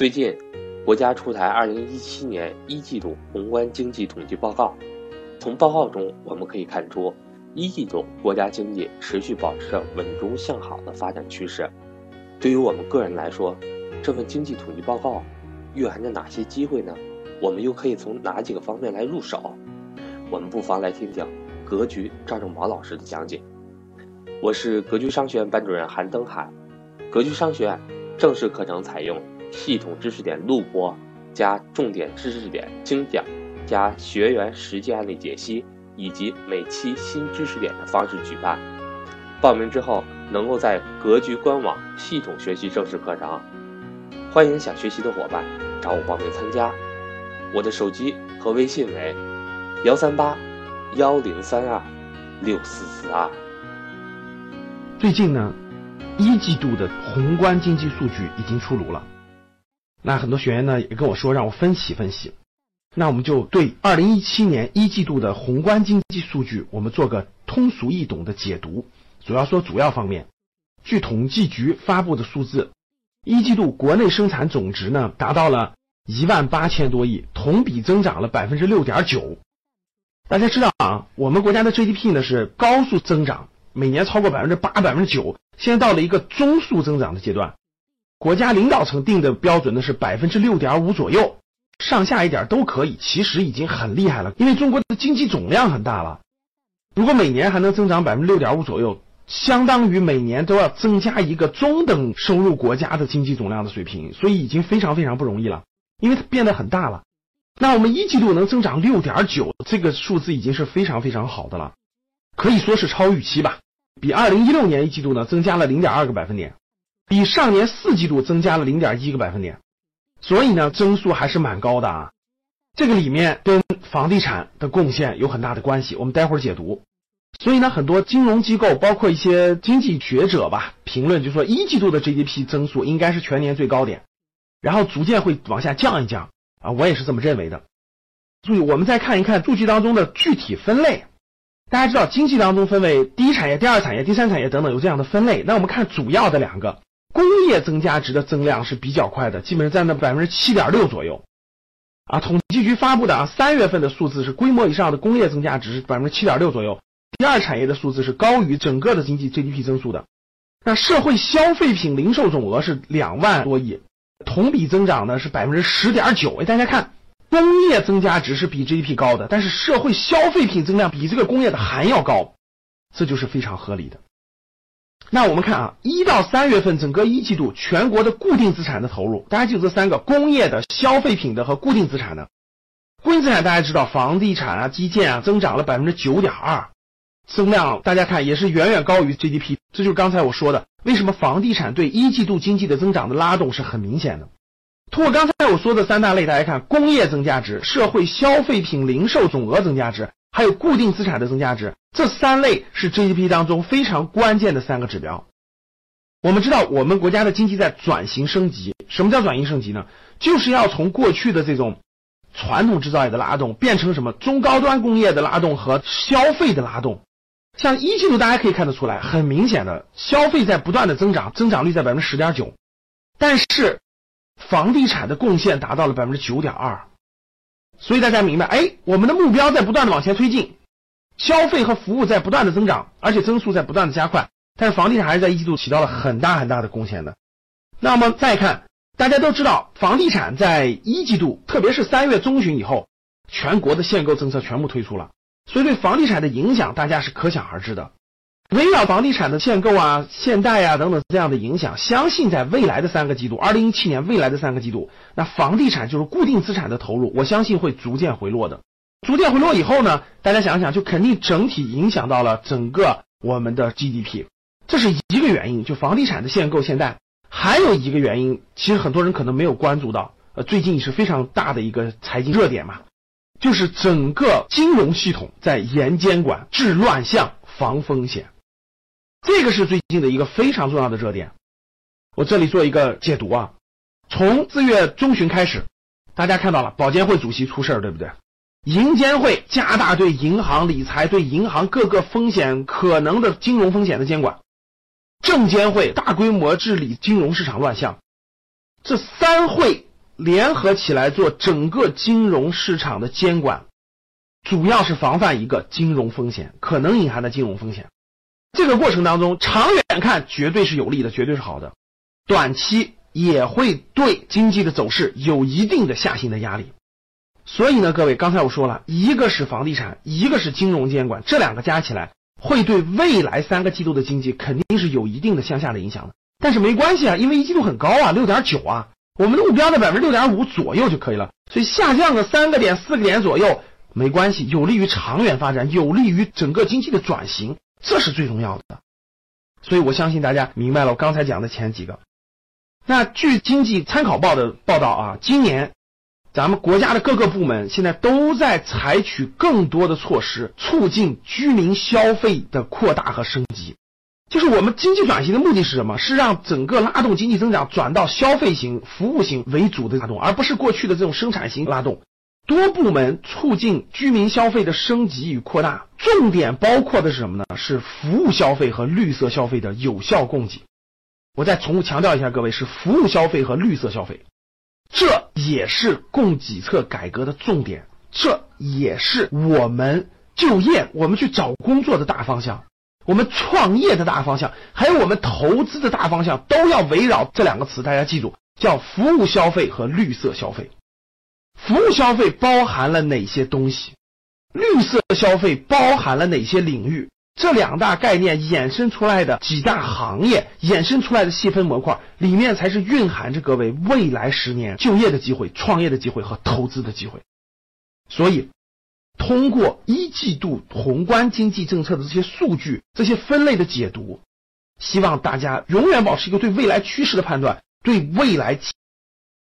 最近，国家出台二零一七年一季度宏观经济统计报告。从报告中我们可以看出，一季度国家经济持续保持着稳中向好的发展趋势。对于我们个人来说，这份经济统计报告蕴含着哪些机会呢？我们又可以从哪几个方面来入手？我们不妨来听听格局赵正宝老师的讲解。我是格局商学院班主任韩登海，格局商学院正式课程采用。系统知识点录播，加重点知识点精讲，加学员实际案例解析，以及每期新知识点的方式举办。报名之后，能够在格局官网系统学习正式课程。欢迎想学习的伙伴找我报名参加。我的手机和微信为幺三八幺零三二六四四二。最近呢，一季度的宏观经济数据已经出炉了。那很多学员呢也跟我说让我分析分析，那我们就对二零一七年一季度的宏观经济数据，我们做个通俗易懂的解读。主要说主要方面，据统计局发布的数字，一季度国内生产总值呢达到了一万八千多亿，同比增长了百分之六点九。大家知道啊，我们国家的 GDP 呢是高速增长，每年超过百分之八、百分之九，现在到了一个中速增长的阶段。国家领导层定的标准呢是百分之六点五左右，上下一点都可以，其实已经很厉害了。因为中国的经济总量很大了，如果每年还能增长百分之六点五左右，相当于每年都要增加一个中等收入国家的经济总量的水平，所以已经非常非常不容易了。因为它变得很大了。那我们一季度能增长六点九，这个数字已经是非常非常好的了，可以说是超预期吧。比二零一六年一季度呢增加了零点二个百分点。比上年四季度增加了零点一个百分点，所以呢，增速还是蛮高的啊。这个里面跟房地产的贡献有很大的关系，我们待会儿解读。所以呢，很多金融机构，包括一些经济学者吧，评论就说一季度的 GDP 增速应该是全年最高点，然后逐渐会往下降一降啊。我也是这么认为的。注意，我们再看一看数据当中的具体分类。大家知道，经济当中分为第一产业、第二产业、第三产业等等，有这样的分类。那我们看主要的两个。工业增加值的增量是比较快的，基本上占到百分之七点六左右。啊，统计局发布的啊三月份的数字是规模以上的工业增加值是百分之七点六左右。第二产业的数字是高于整个的经济 GDP 增速的。那社会消费品零售总额是两万多亿，同比增长呢是百分之十点九。哎，大家看，工业增加值是比 GDP 高的，但是社会消费品增量比这个工业的还要高，这就是非常合理的。那我们看啊，一到三月份整个一季度全国的固定资产的投入，大家记住这三个：工业的、消费品的和固定资产的。固定资产大家知道，房地产啊、基建啊，增长了百分之九点二，增量大家看也是远远高于 GDP。这就是刚才我说的，为什么房地产对一季度经济的增长的拉动是很明显的。通过刚才我说的三大类，大家看工业增加值、社会消费品零售总额增加值。还有固定资产的增加值，这三类是 GDP 当中非常关键的三个指标。我们知道，我们国家的经济在转型升级。什么叫转型升级呢？就是要从过去的这种传统制造业的拉动，变成什么中高端工业的拉动和消费的拉动。像一季度大家可以看得出来，很明显的消费在不断的增长，增长率在百分之十点九，但是房地产的贡献达到了百分之九点二。所以大家明白，哎，我们的目标在不断的往前推进，消费和服务在不断的增长，而且增速在不断的加快，但是房地产还是在一季度起到了很大很大的贡献的。那么再看，大家都知道，房地产在一季度，特别是三月中旬以后，全国的限购政策全部推出了，所以对房地产的影响，大家是可想而知的。围绕房地产的限购啊、限贷啊等等这样的影响，相信在未来的三个季度，二零一七年未来的三个季度，那房地产就是固定资产的投入，我相信会逐渐回落的。逐渐回落以后呢，大家想想，就肯定整体影响到了整个我们的 GDP，这是一个原因。就房地产的限购限贷，还有一个原因，其实很多人可能没有关注到，呃，最近是非常大的一个财经热点嘛，就是整个金融系统在严监管、治乱象、防风险。这个是最近的一个非常重要的热点，我这里做一个解读啊。从四月中旬开始，大家看到了保监会主席出事儿，对不对？银监会加大对银行理财、对银行各个风险可能的金融风险的监管，证监会大规模治理金融市场乱象。这三会联合起来做整个金融市场的监管，主要是防范一个金融风险可能隐含的金融风险。这个过程当中，长远看绝对是有利的，绝对是好的，短期也会对经济的走势有一定的下行的压力。所以呢，各位，刚才我说了一个是房地产，一个是金融监管，这两个加起来会对未来三个季度的经济肯定是有一定的向下的影响的。但是没关系啊，因为一季度很高啊，六点九啊，我们的目标在百分之六点五左右就可以了，所以下降个三个点、四个点左右没关系，有利于长远发展，有利于整个经济的转型，这是最重要的。所以我相信大家明白了我刚才讲的前几个。那据经济参考报的报道啊，今年咱们国家的各个部门现在都在采取更多的措施，促进居民消费的扩大和升级。就是我们经济转型的目的是什么？是让整个拉动经济增长转到消费型、服务型为主的拉动，而不是过去的这种生产型拉动。多部门促进居民消费的升级与扩大，重点包括的是什么呢？是服务消费和绿色消费的有效供给。我再重复强调一下，各位是服务消费和绿色消费，这也是供给侧改革的重点，这也是我们就业、我们去找工作的大方向。我们创业的大方向，还有我们投资的大方向，都要围绕这两个词。大家记住，叫服务消费和绿色消费。服务消费包含了哪些东西？绿色消费包含了哪些领域？这两大概念衍生出来的几大行业，衍生出来的细分模块，里面才是蕴含着各位未来十年就业的机会、创业的机会和投资的机会。所以。通过一季度宏观经济政策的这些数据、这些分类的解读，希望大家永远保持一个对未来趋势的判断，对未来